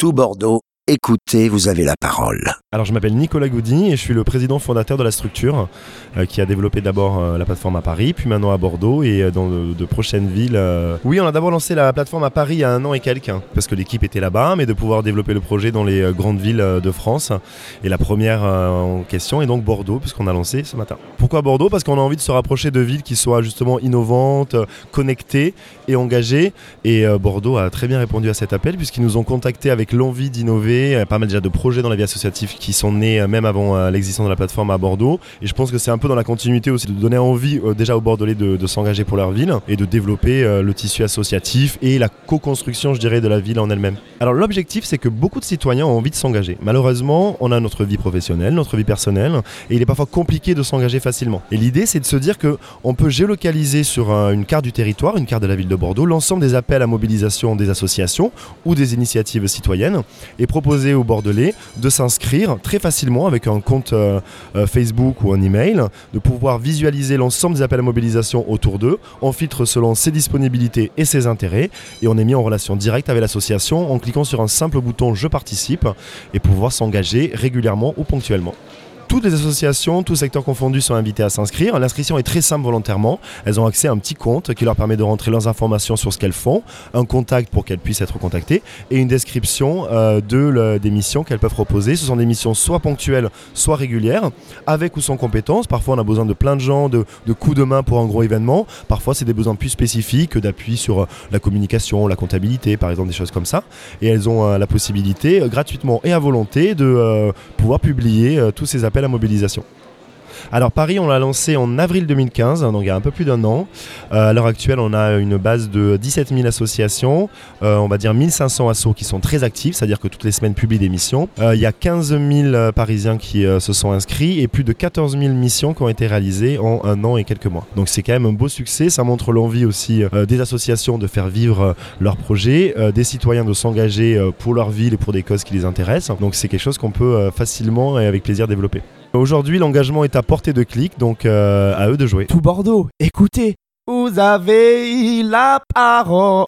tout Bordeaux Écoutez, vous avez la parole. Alors je m'appelle Nicolas Goudy et je suis le président fondateur de la structure euh, qui a développé d'abord euh, la plateforme à Paris, puis maintenant à Bordeaux et euh, dans de, prochaines villes. Oui, on a d'abord lancé la plateforme à Paris il y a un an et quelques, hein, parce que l'équipe était là-bas, mais de pouvoir développer le projet dans les grandes villes de France. Et la première en question est donc Bordeaux, puisqu'on a lancé ce matin. Pourquoi Bordeaux? Parce qu'on a envie de se rapprocher de villes qui soient justement innovantes, connectées et engagées. Et Bordeaux a très bien répondu à cet appel, puisqu'ils nous ont contactés avec l'envie d'innover pas mal déjà de projets dans la vie associative qui sont nés euh, même avant euh, l'existence de la plateforme à Bordeaux. Et je pense que c'est un peu dans la continuité aussi de donner envie euh, déjà aux Bordelais de, s'engager pour leur ville et de développer le tissu associatif et la co-construction, je dirais, de la ville en elle-même. Alors l'objectif, c'est que beaucoup de citoyens ont envie de s'engager. Malheureusement, on a notre vie professionnelle, notre vie personnelle, et il est parfois compliqué de s'engager facilement. Et l'idée, c'est de se dire que on peut géolocaliser sur une carte du territoire, une carte de la ville de Bordeaux, l'ensemble des appels à mobilisation des associations ou des initiatives citoyennes et proposer aux Bordelais de s'inscrire très facilement avec un compte euh, euh, Facebook ou un email, de pouvoir visualiser l'ensemble des appels à mobilisation autour d'eux. On filtre selon ses disponibilités et ses intérêts et on est mis en relation directe avec l'association en cliquant sur un simple bouton Je participe et pouvoir s'engager régulièrement ou ponctuellement. Toutes les associations, tous secteurs confondus sont invités à s'inscrire. L'inscription est très simple volontairement. Elles ont accès à un petit compte qui leur permet de rentrer leurs informations sur ce qu'elles font, un contact pour qu'elles puissent être contactées et une description euh, de, des missions qu'elles peuvent proposer. Ce sont des missions soit ponctuelles, soit régulières, avec ou sans compétences. Parfois, on a besoin de plein de gens, de, coups de main pour un gros événement. Parfois, c'est des besoins plus spécifiques d'appui sur euh, la communication, la comptabilité, par exemple, des choses comme ça. Et elles ont euh, la possibilité, gratuitement et à volonté, de pouvoir publier tous ces appels la mobilisation. Alors Paris, on l'a lancé en avril 2015, donc il y a un peu plus d'un an. Euh, à l'heure actuelle, on a une base de 17 000 associations, euh, on va dire 1500 assos qui sont très actifs, c'est-à-dire que toutes les semaines publient des missions. Euh, il y a 15 000 Parisiens qui se sont inscrits et plus de 14 000 missions qui ont été réalisées en un an et quelques mois. Donc c'est quand même un beau succès, ça montre l'envie aussi des associations de faire vivre leurs projets, des citoyens de s'engager pour leur ville et pour des causes qui les intéressent. Donc c'est quelque chose qu'on peut facilement et avec plaisir développer. Aujourd'hui, l'engagement est à portée de clic, donc euh, à eux de jouer. Tout Bordeaux, écoutez, vous avez la parole.